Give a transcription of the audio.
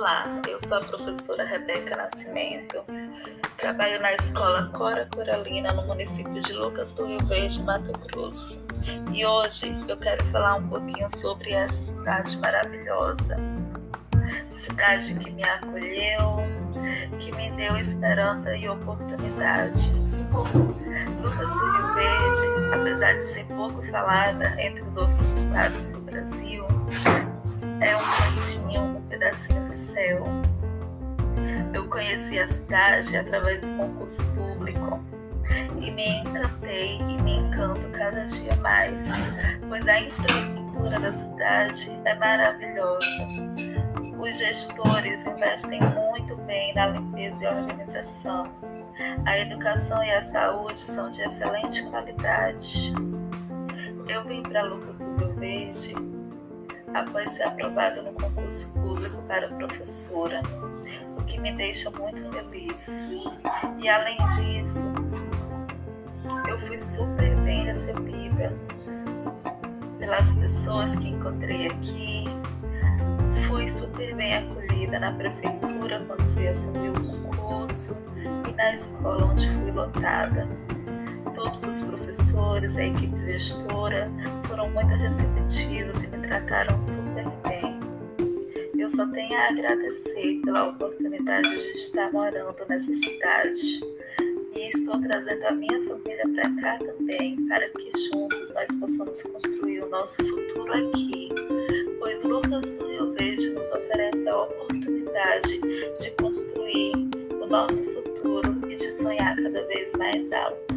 Olá, eu sou a professora Rebeca Nascimento, trabalho na escola Cora Coralina, no município de Lucas do Rio Verde, Mato Grosso. E hoje eu quero falar um pouquinho sobre essa cidade maravilhosa. Cidade que me acolheu, que me deu esperança e oportunidade. Lucas do Rio Verde, apesar de ser pouco falada entre os outros estados do Brasil, conheci a cidade através do concurso público e me encantei e me encanto cada dia mais, pois a infraestrutura da cidade é maravilhosa. Os gestores investem muito bem na limpeza e organização. A educação e a saúde são de excelente qualidade. Eu vim para Lucas do Rio Verde após ser aprovado no concurso público para professora, o que me deixa muito feliz. E além disso, eu fui super bem recebida pelas pessoas que encontrei aqui. Fui super bem acolhida na prefeitura quando fui assumir o concurso e na escola onde fui lotada todos os professores, a equipe gestora foram muito receptivos e me trataram super bem. Eu só tenho a agradecer pela oportunidade de estar morando nessa cidade e estou trazendo a minha família para cá também, para que juntos nós possamos construir o nosso futuro aqui, pois Lucas do Rio Verde nos oferece a oportunidade de construir o nosso futuro e de sonhar cada vez mais alto.